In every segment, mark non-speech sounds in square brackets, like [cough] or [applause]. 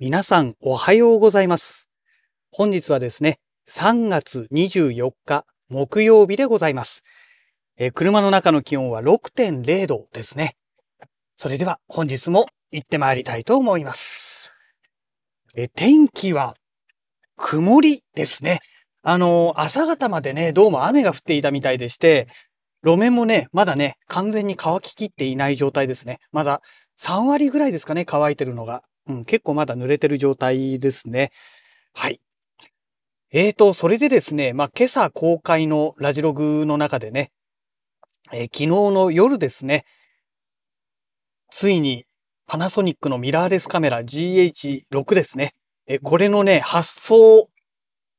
皆さんおはようございます。本日はですね、3月24日木曜日でございます。えー車の中の気温は6.0度ですね。それでは本日も行ってまいりたいと思います。えー天気は曇りですね。あのー朝方までね、どうも雨が降っていたみたいでして、路面もね、まだね、完全に乾ききっていない状態ですね。まだ3割ぐらいですかね、乾いてるのが。うん、結構まだ濡れてる状態ですね。はい。えーと、それでですね、まあ、今朝公開のラジログの中でね、えー昨日の夜ですね、ついにパナソニックのミラーレスカメラ GH6 ですね。えーこれのね、発送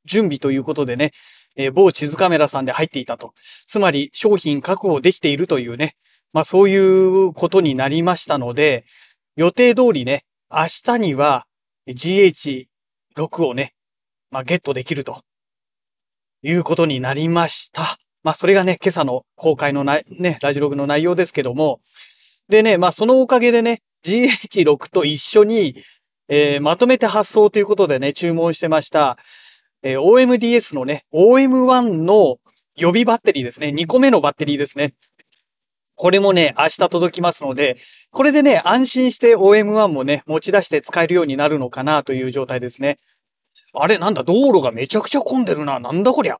準備ということでね、えー某地図カメラさんで入っていたと。つまり商品確保できているというね、まあそういうことになりましたので、予定通りね、明日には GH6 をね、まあゲットできるということになりました。まあそれがね、今朝の公開のなね、ラジログの内容ですけども、でね、まあそのおかげでね、GH6 と一緒に、えーまとめて発送ということでね、注文してました、えー OMDS のね、OM1 の予備バッテリーですね。2個目のバッテリーですね。これもね、明日届きますので、これでね、安心して OM1 もね、持ち出して使えるようになるのかなという状態ですね。あれ、なんだ、道路がめちゃくちゃ混んでるな。なんだこりゃ。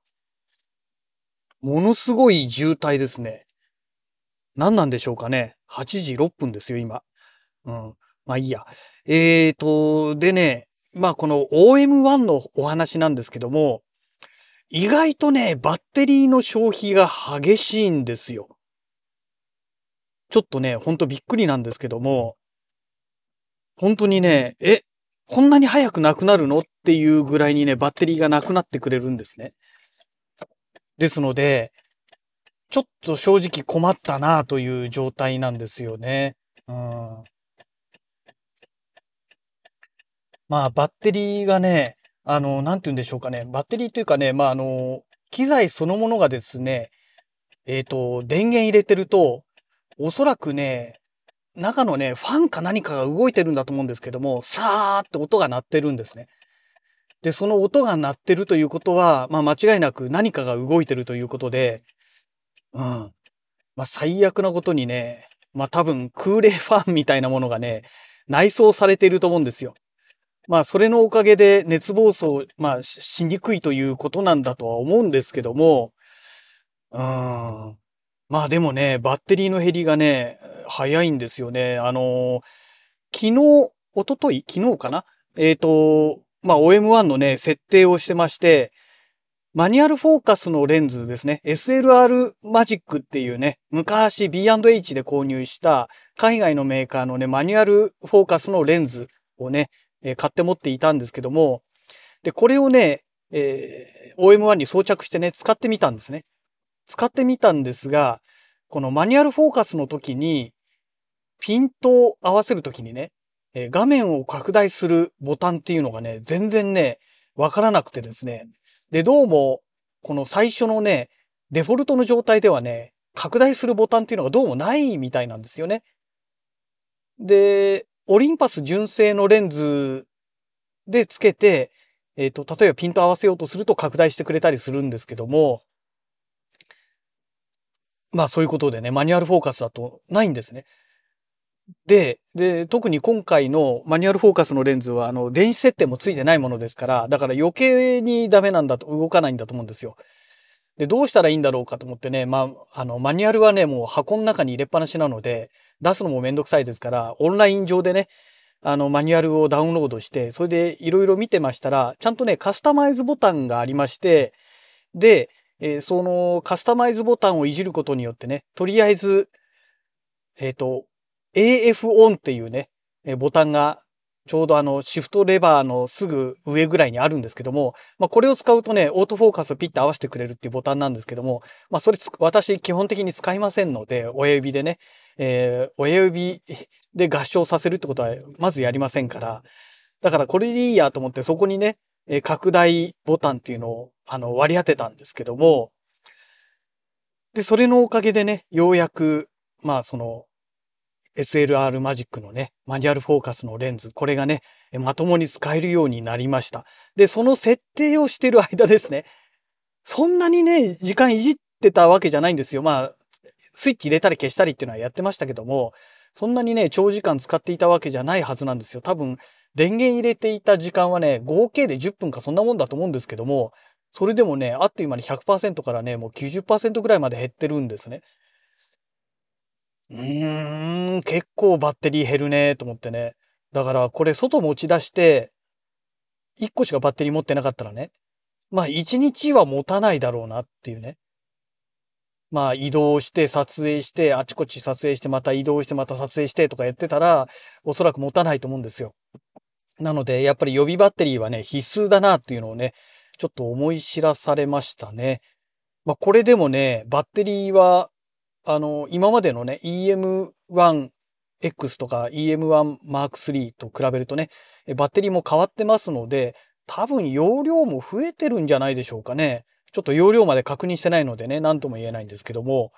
ものすごい渋滞ですね。何なんでしょうかね。8時6分ですよ、今。うん。まあいいや。えーと、でね、まあこの OM1 のお話なんですけども、意外とね、バッテリーの消費が激しいんですよ。ちょっとね、ほんとびっくりなんですけども、本当にね、え、こんなに早くなくなるのっていうぐらいにね、バッテリーがなくなってくれるんですね。ですので、ちょっと正直困ったなという状態なんですよね。うん。まあ、バッテリーがね、あの、なんて言うんでしょうかね。バッテリーというかね、まあ、あの、機材そのものがですね、えっ、と、電源入れてると、おそらくね、中のね、ファンか何かが動いてるんだと思うんですけども、さーって音が鳴ってるんですね。で、その音が鳴ってるということは、まあ間違いなく何かが動いてるということで、うん。まあ最悪なことにね、まあ多分空冷ファンみたいなものがね、内装されていると思うんですよ。まあそれのおかげで熱暴走、まあししにくいということなんだとは思うんですけども、うーん。まあでもね、バッテリーの減りがね、早いんですよね。あの昨日、一昨日？昨日かな？えっ、と、まあ OM1 のね、設定をしてまして、マニュアルフォーカスのレンズですね。SLR マジックっていうね、昔 B&H で購入した海外のメーカーのね、マニュアルフォーカスのレンズをね、えー買って持っていたんですけども、で、これをね、えー OM1 に装着してね、使ってみたんですね。使ってみたんですが、このマニュアルフォーカスの時に、ピントを合わせる時にね、画面を拡大するボタンっていうのがね、全然ね、わからなくてですね。で、どうも、この最初のね、デフォルトの状態ではね、拡大するボタンっていうのがどうもないみたいなんですよね。で、オリンパス純正のレンズでつけて、えっ、と、例えばピント合わせようとすると拡大してくれたりするんですけども、まあそういうことでね、マニュアルフォーカスだとないんですね。で、で、特に今回のマニュアルフォーカスのレンズは、あの、電子設定もついてないものですから、だから余計にダメなんだと、動かないんだと思うんですよ。で、どうしたらいいんだろうかと思ってね、まあ、あの、マニュアルはね、もう箱の中に入れっぱなしなので、出すのもめんどくさいですから、オンライン上でね、あの、マニュアルをダウンロードして、それでいろいろ見てましたら、ちゃんとね、カスタマイズボタンがありまして、で、えーそのカスタマイズボタンをいじることによってね、とりあえず、えっ、と、AF オンっていうね、えーボタンがちょうどあの、シフトレバーのすぐ上ぐらいにあるんですけども、まあ、これを使うとね、オートフォーカスをピッて合わせてくれるっていうボタンなんですけども、まあ、それ私基本的に使いませんので、親指でね、えー親指で合唱させるってことはまずやりませんから、だからこれでいいやと思ってそこにね、えー拡大ボタンっていうのをあの割り当てたんですけども、で、それのおかげでね、ようやく、まあその、SLR マジックのね、マニュアルフォーカスのレンズ、これがね、まともに使えるようになりました。で、その設定をしてる間ですね、そんなにね、時間いじってたわけじゃないんですよ。まあ、スイッチ入れたり消したりっていうのはやってましたけども、そんなにね、長時間使っていたわけじゃないはずなんですよ。多分、電源入れていた時間はね、合計で10分かそんなもんだと思うんですけども、それでもね、あっという間に100%からね、もう90%ぐらいまで減ってるんですね。うーん、結構バッテリー減るねと思ってね。だからこれ外持ち出して、1個しかバッテリー持ってなかったらね、まあ1日は持たないだろうなっていうね。まあ移動して撮影して、あちこち撮影してまた移動してまた撮影してとかやってたら、おそらく持たないと思うんですよ。なので、やっぱり予備バッテリーはね、必須だなっていうのをね、ちょっと思い知らされましたね。まあ、これでもね、バッテリーは、あの、今までのね、EM1X とか EM1 Mark III と比べるとね、バッテリーも変わってますので、多分容量も増えてるんじゃないでしょうかね。ちょっと容量まで確認してないのでね、何とも言えないんですけども、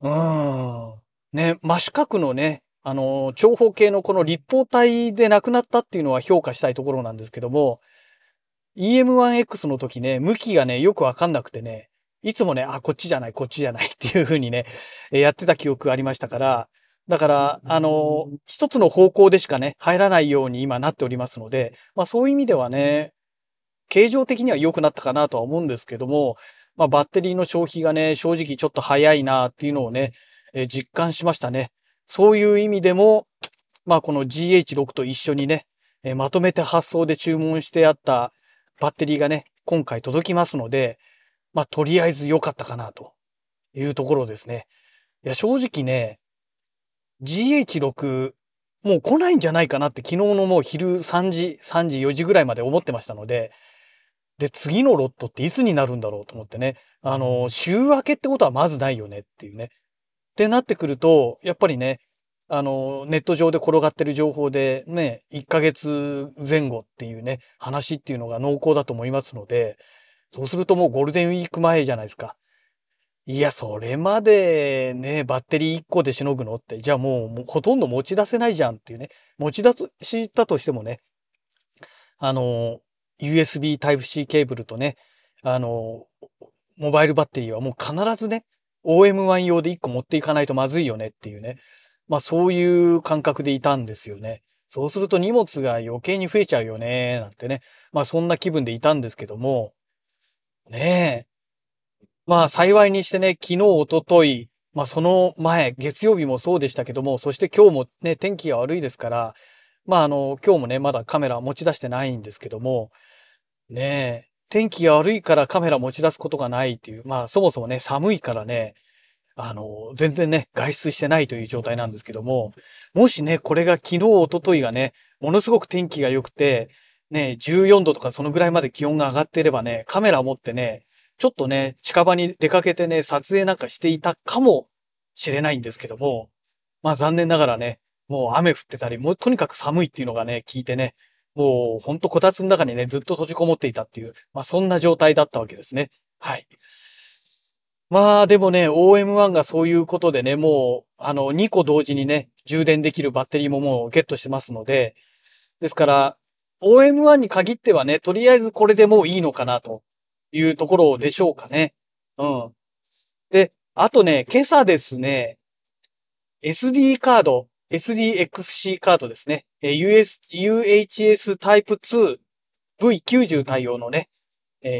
うーん。ね、真四角のね、あの、長方形のこの立方体でなくなったっていうのは評価したいところなんですけども、EM1X の時ね、向きがね、よくわかんなくてね、いつもね、あ、こっちじゃない、こっちじゃない [laughs] っていう風にね、やってた記憶がありましたから、だから、あの、一つの方向でしかね、入らないように今なっておりますので、まあそういう意味ではね、形状的には良くなったかなとは思うんですけども、まあバッテリーの消費がね、正直ちょっと早いなっていうのをね、え実感しましたね。そういう意味でも、まあこの GH6 と一緒にね、えまとめて発送で注文してあったバッテリーがね、今回届きますので、まあ、とりあえず良かったかなというところですね。いや、正直ね、GH6 もう来ないんじゃないかなって昨日のもう昼3時、3時、4時ぐらいまで思ってましたので、で、次のロットっていつになるんだろうと思ってね。あの、週明けってことはまずないよねっていうね。ってなってくると、やっぱりね、あの、ネット上で転がってる情報でね、1ヶ月前後っていうね、話っていうのが濃厚だと思いますので、そうするともうゴールデンウィーク前じゃないですか。いや、それまでね、バッテリー1個でしのぐのって、じゃあもうほとんど持ち出せないじゃんっていうね。持ち出したとしてもね、あの、USB Type-C ケーブルとね、あの、モバイルバッテリーはもう必ずね、OM1 用で1個持っていかないとまずいよねっていうね。まあそういう感覚でいたんですよね。そうすると荷物が余計に増えちゃうよね、なんてね。まあそんな気分でいたんですけども、ねえ。まあ幸いにしてね、昨日、おととい、まあその前、月曜日もそうでしたけども、そして今日もね、天気が悪いですから、まああの、今日もね、まだカメラ持ち出してないんですけども、ねえ、天気が悪いからカメラ持ち出すことがないっていう、まあそもそもね、寒いからね、あの、全然ね、外出してないという状態なんですけども、もしね、これが昨日、おとといがね、ものすごく天気が良くて、ね、14度とかそのぐらいまで気温が上がっていればね、カメラ持ってね、ちょっとね、近場に出かけてね、撮影なんかしていたかもしれないんですけども、まあ残念ながらね、もう雨降ってたり、もうとにかく寒いっていうのがね、聞いてね、もうほんとこたつの中にね、ずっと閉じこもっていたっていう、まあそんな状態だったわけですね。はい。まあでもね、OM1 がそういうことでね、もう、あの、2個同時にね、充電できるバッテリーももうゲットしてますので、ですから、OM1 に限ってはね、とりあえずこれでもういいのかなというところでしょうかね。うん。で、あとね、今朝ですね、SD カード、SDXC カードですね。US、UHS Type 2 V90 対応のね、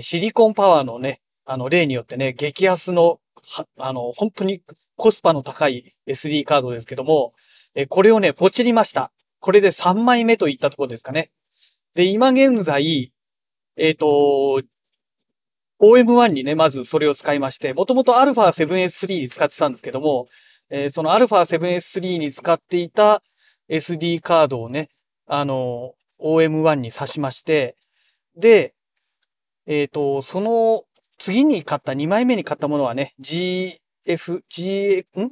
シリコンパワーのね、あの、例によってね、激安の、はあの、本当にコスパの高い SD カードですけども、えこれをね、ポチりました。これで3枚目といったところですかね。で、今現在、えっ、ー、と、OM1 にね、まずそれを使いまして、もともと α7S3 に使ってたんですけども、えー、その α7S3 に使っていた SD カードをね、あの、OM1 に挿しまして、で、えっ、ー、と、その次に買った、2枚目に買ったものはね、GF、G、ん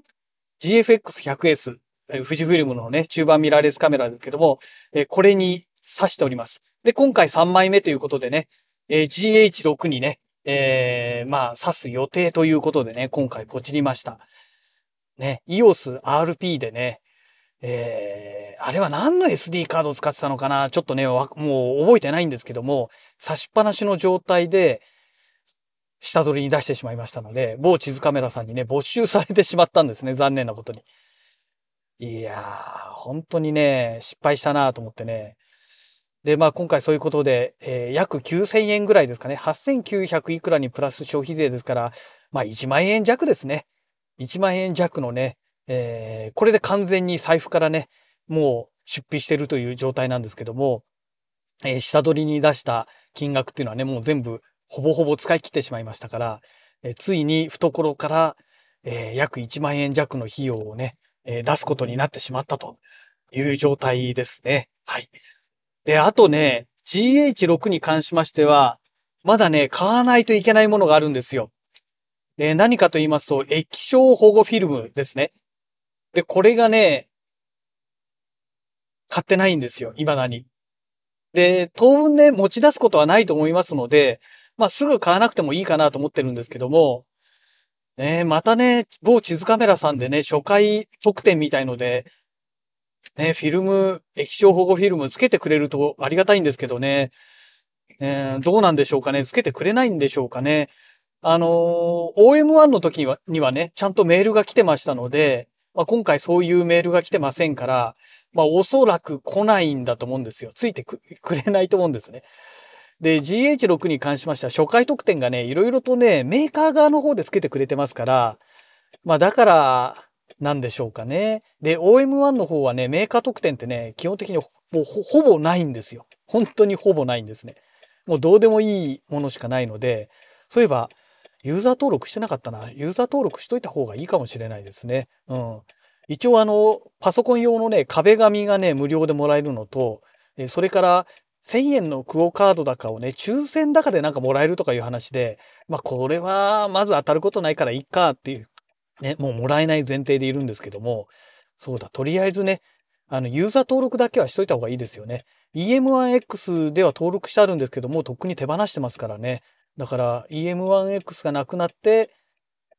?GFX100S、富士フィルムのね、中盤ミラーレスカメラですけども、えこれに挿しております。で、今回3枚目ということでね、え GH6 にね、えー、まあ、挿す予定ということでね、今回ポチりました。ね、EOS RP でね、えー、あれは何の SD カードを使ってたのかな？ちょっとね、もう覚えてないんですけども、差しっぱなしの状態で、下取りに出してしまいましたので、某地図カメラさんにね、没収されてしまったんですね。残念なことに。いやー、本当にね、失敗したなと思ってね。で、まあ今回そういうことで、えー、約9000円ぐらいですかね。8900いくらにプラス消費税ですから、まあ1万円弱ですね。1万円弱のね、えー、これで完全に財布からね、もう出費してるという状態なんですけども、えー、下取りに出した金額っていうのはね、もう全部ほぼほぼ使い切ってしまいましたから、え、ついに懐から、えー、約1万円弱の費用をね、えー、出すことになってしまったという状態ですね。はい。で、あとね、GH6 に関しましては、まだね、買わないといけないものがあるんですよ。えー、何かと言いますと、液晶保護フィルムですね。で、これがね、買ってないんですよ、未だに。で、当分ね、持ち出すことはないと思いますので、まあ、すぐ買わなくてもいいかなと思ってるんですけども、ね、またね、某地図カメラさんでね、初回特典みたいので、ね、フィルム、液晶保護フィルムつけてくれるとありがたいんですけどね、えー、どうなんでしょうかね、つけてくれないんでしょうかね？あのー、OM1 の時にはにはね、ちゃんとメールが来てましたので、まあ、今回そういうメールが来てませんから、まあ、おそらく来ないんだと思うんですよ。ついてくれないと思うんですね。で、GH6 に関しましては初回特典がね、いろいろとね、メーカー側の方で付けてくれてますから、まあだから、なんでしょうかね。で、OM1 の方はね、メーカー特典ってね、基本的にもうほぼないんですよ。本当にほぼないんですね。もうどうでもいいものしかないので、そういえば、ユーザー登録してなかったな。ユーザー登録しといた方がいいかもしれないですね。うん。一応あの、パソコン用のね、壁紙がね、無料でもらえるのと、それから1000円のクオカードだかをね、抽選だかでなんかもらえるとかいう話で、まあこれはまず当たることないからいいかっていう、ね、もうもらえない前提でいるんですけども、そうだ、とりあえずね、あの、ユーザー登録だけはしといた方がいいですよね。EM1X では登録してあるんですけども、とっくに手放してますからね。だから EM1X がなくなって、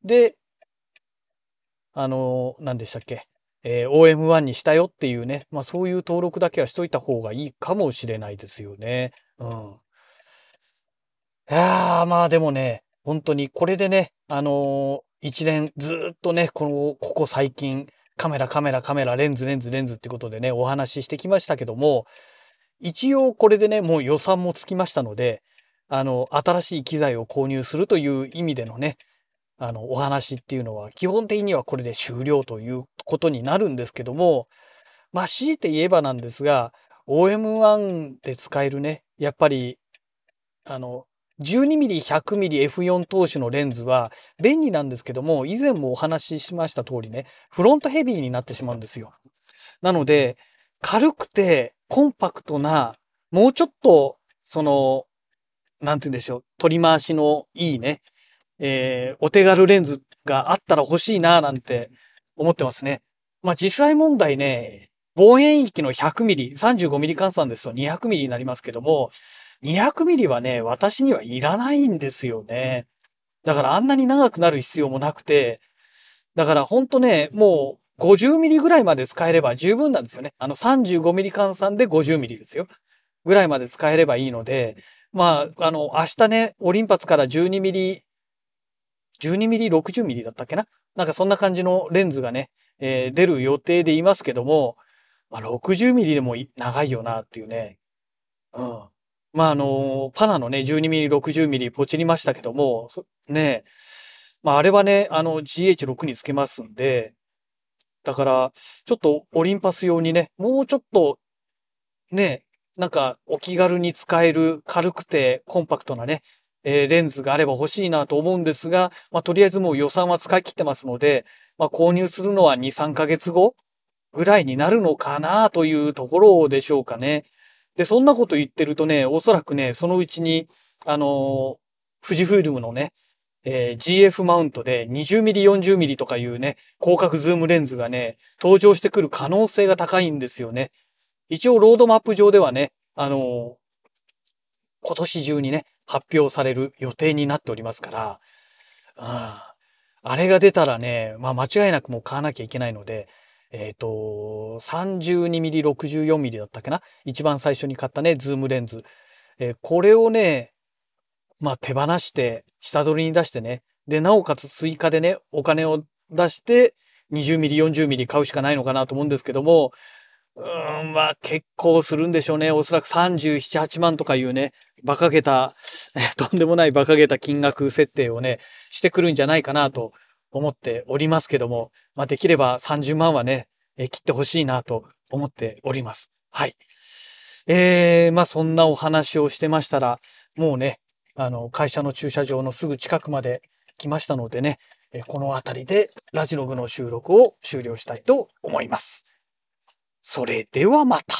で、あの、何でしたっけ？えー、OM1 にしたよっていうね、まあそういう登録だけはしといた方がいいかもしれないですよね。うん。いやー、まあでもね、本当にこれでね、あのー、一年ずっとね、この、ここ最近、カメラ、カメラ、カメラ、レンズ、レンズ、レンズってことでね、お話ししてきましたけども、一応これでね、もう予算もつきましたので、あの、新しい機材を購入するという意味でのね、あの、お話っていうのは基本的にはこれで終了ということになるんですけども、まあ強いて言えばなんですが、OM1 で使えるね、やっぱり、あの、12mm、100mm F4 投手のレンズは便利なんですけども、以前もお話ししました通りね、フロントヘビーになってしまうんですよ。なので、軽くてコンパクトな、もうちょっと、その、なんて言うんでしょう、取り回しのいいね、えー、お手軽レンズがあったら欲しいななんて思ってますね。まあ実際問題ね、望遠域の 100mm、35mm 換算ですと 200mm になりますけども、200mm はね、私にはいらないんですよね。だからあんなに長くなる必要もなくて、だからほんとね、もう 50mm ぐらいまで使えれば十分なんですよね。あの 35mm 換算で 50mm ですよ。ぐらいまで使えればいいので、まあ、あの、明日ね、オリンパスから 12mm 12mm、12mm60mm だったっけな？なんかそんな感じのレンズがね、えー、出る予定でいますけども、まあ、60mm でも長いよなっていうね。うん。まあ、あのー、パナのね、12mm、60mm ポチりましたけども、ね、まあ、あれはね、あの、GH6 につけますんで、だから、ちょっとオリンパス用にね、もうちょっと、ね、なんかお気軽に使える軽くてコンパクトなね、えー、レンズがあれば欲しいなと思うんですが、まあ、とりあえずもう予算は使い切ってますので、まあ、購入するのは2、3ヶ月後ぐらいになるのかなというところでしょうかね。で、そんなこと言ってるとね、おそらくね、そのうちに、あのー、富士フイルムのね、えー、GF マウントで 20mm、40mm とかいうね、広角ズームレンズがね、登場してくる可能性が高いんですよね。一応ロードマップ上ではね、あのー、今年中にね、発表される予定になっておりますから、あれが出たらね、まあ間違いなくもう買わなきゃいけないので、えっ、ー、と、32mm、64mm だったっけな？一番最初に買ったね、ズームレンズ。えー、これをね、まあ手放して、下取りに出してね。で、なおかつ追加でね、お金を出して、20ミリ、40ミリ買うしかないのかなと思うんですけども、うーん、まあ結構するんでしょうね。おそらく37、8万とかいうね、馬鹿げた、[laughs] とんでもない馬鹿げた金額設定をね、してくるんじゃないかなと思っておりますけども、まあできれば30万はね、え切ってほしいなと思っております。はい。えー、まあそんなお話をしてましたら、もうね、あの、会社の駐車場のすぐ近くまで来ましたのでね、この辺りでラジログの収録を終了したいと思います。それではまた。